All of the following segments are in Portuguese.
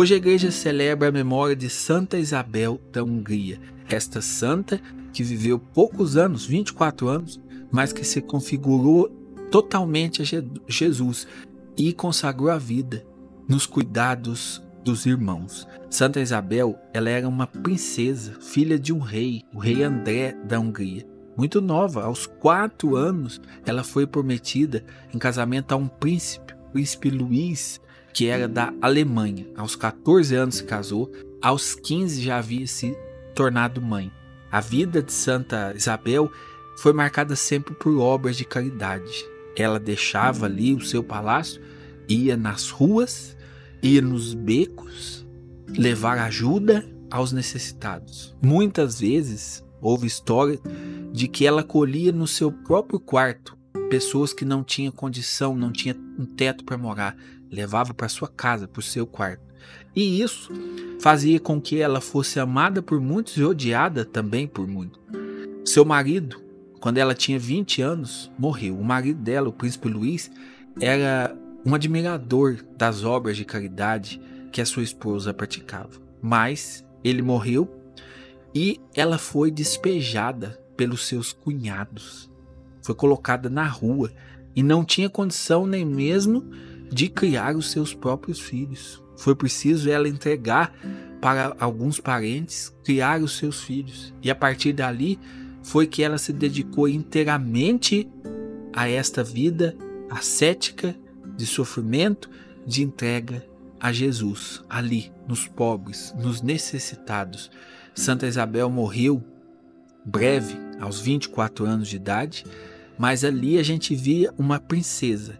Hoje a igreja celebra a memória de Santa Isabel da Hungria, esta santa que viveu poucos anos, 24 anos, mas que se configurou totalmente a Jesus e consagrou a vida nos cuidados dos irmãos. Santa Isabel, ela era uma princesa, filha de um rei, o rei André da Hungria. Muito nova, aos quatro anos, ela foi prometida em casamento a um príncipe, o príncipe Luís, que era da Alemanha. Aos 14 anos se casou, aos 15 já havia se tornado mãe. A vida de Santa Isabel foi marcada sempre por obras de caridade. Ela deixava ali o seu palácio, ia nas ruas, ia nos becos, levar ajuda aos necessitados. Muitas vezes houve história de que ela colhia no seu próprio quarto pessoas que não tinham condição, não tinham um teto para morar, levava para sua casa, para o seu quarto. E isso fazia com que ela fosse amada por muitos e odiada também por muitos. Seu marido, quando ela tinha 20 anos, morreu. O marido dela, o príncipe Luís, era um admirador das obras de caridade que a sua esposa praticava. Mas ele morreu e ela foi despejada pelos seus cunhados. Foi colocada na rua e não tinha condição nem mesmo de criar os seus próprios filhos. Foi preciso ela entregar para alguns parentes criar os seus filhos. E a partir dali foi que ela se dedicou inteiramente a esta vida ascética de sofrimento, de entrega a Jesus, ali, nos pobres, nos necessitados. Santa Isabel morreu breve, aos 24 anos de idade, mas ali a gente via uma princesa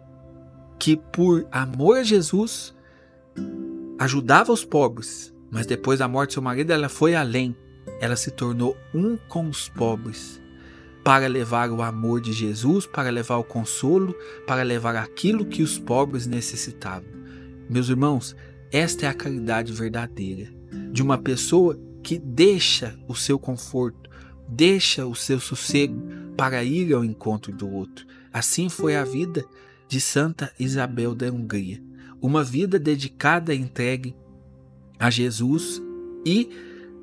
que, por amor a Jesus, ajudava os pobres, mas depois da morte do seu marido, ela foi além. Ela se tornou um com os pobres para levar o amor de Jesus, para levar o consolo, para levar aquilo que os pobres necessitavam. Meus irmãos, esta é a caridade verdadeira de uma pessoa que deixa o seu conforto, deixa o seu sossego para ir ao encontro do outro. Assim foi a vida de Santa Isabel da Hungria, uma vida dedicada e entregue a Jesus e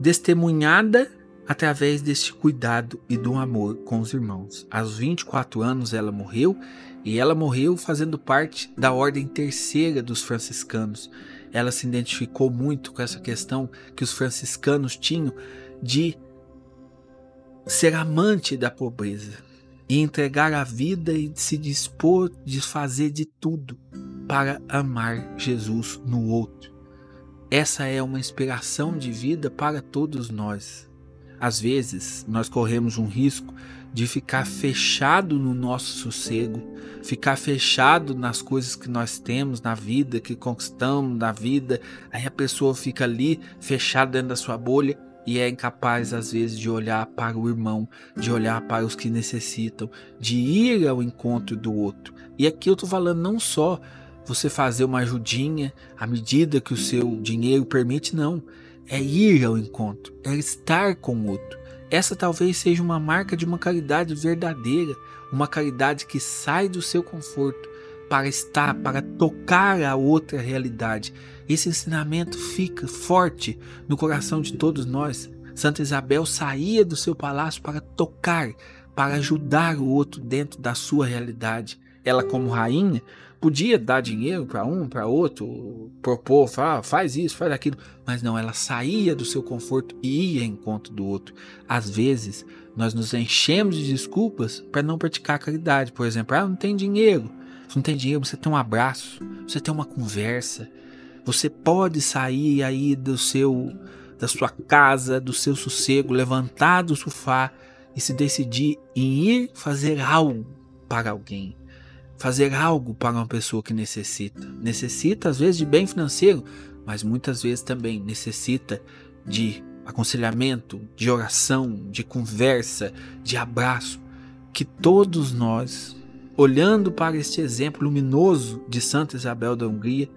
testemunhada através deste cuidado e do amor com os irmãos. Aos 24 anos ela morreu e ela morreu fazendo parte da ordem terceira dos franciscanos. Ela se identificou muito com essa questão que os franciscanos tinham de ser amante da pobreza, e entregar a vida e se dispor de fazer de tudo para amar Jesus no outro. Essa é uma inspiração de vida para todos nós. Às vezes, nós corremos um risco de ficar fechado no nosso sossego, ficar fechado nas coisas que nós temos na vida, que conquistamos na vida. Aí a pessoa fica ali fechada dentro da sua bolha e é incapaz às vezes de olhar para o irmão, de olhar para os que necessitam, de ir ao encontro do outro. E aqui eu estou falando não só você fazer uma ajudinha à medida que o seu dinheiro permite, não. É ir ao encontro, é estar com o outro. Essa talvez seja uma marca de uma caridade verdadeira, uma caridade que sai do seu conforto para estar, para tocar a outra realidade. Esse ensinamento fica forte no coração de todos nós. Santa Isabel saía do seu palácio para tocar, para ajudar o outro dentro da sua realidade. Ela, como rainha, podia dar dinheiro para um, para outro, propor, falar, faz isso, faz aquilo, mas não, ela saía do seu conforto e ia em encontro do outro. Às vezes, nós nos enchemos de desculpas para não praticar caridade. Por exemplo, ah, não tem dinheiro. Você não tem dinheiro, você tem um abraço, você tem uma conversa. Você pode sair aí do seu da sua casa, do seu sossego, levantar do sofá e se decidir em ir fazer algo para alguém. Fazer algo para uma pessoa que necessita. Necessita às vezes de bem financeiro, mas muitas vezes também necessita de aconselhamento, de oração, de conversa, de abraço. Que todos nós olhando para este exemplo luminoso de Santa Isabel da Hungria,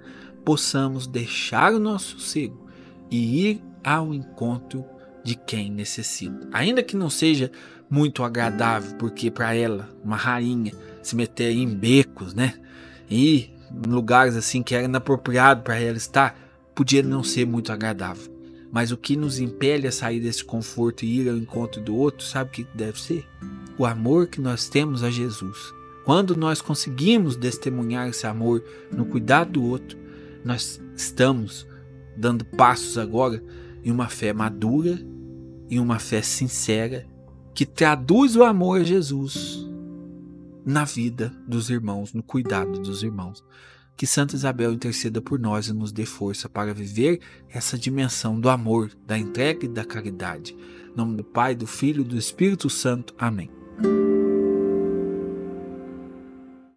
possamos deixar o nosso sossego e ir ao encontro de quem necessita. Ainda que não seja muito agradável, porque para ela, uma rainha, se meter em becos, né? E em lugares assim que era inapropriado para ela estar, podia não ser muito agradável. Mas o que nos impele a sair desse conforto e ir ao encontro do outro, sabe o que deve ser? O amor que nós temos a Jesus. Quando nós conseguimos testemunhar esse amor no cuidado do outro, nós estamos dando passos agora em uma fé madura, em uma fé sincera, que traduz o amor a Jesus na vida dos irmãos, no cuidado dos irmãos. Que Santa Isabel interceda por nós e nos dê força para viver essa dimensão do amor, da entrega e da caridade. Em nome do Pai, do Filho e do Espírito Santo. Amém.